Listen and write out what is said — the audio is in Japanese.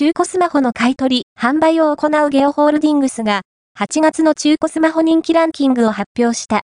中古スマホの買い取り、販売を行うゲオホールディングスが、8月の中古スマホ人気ランキングを発表した。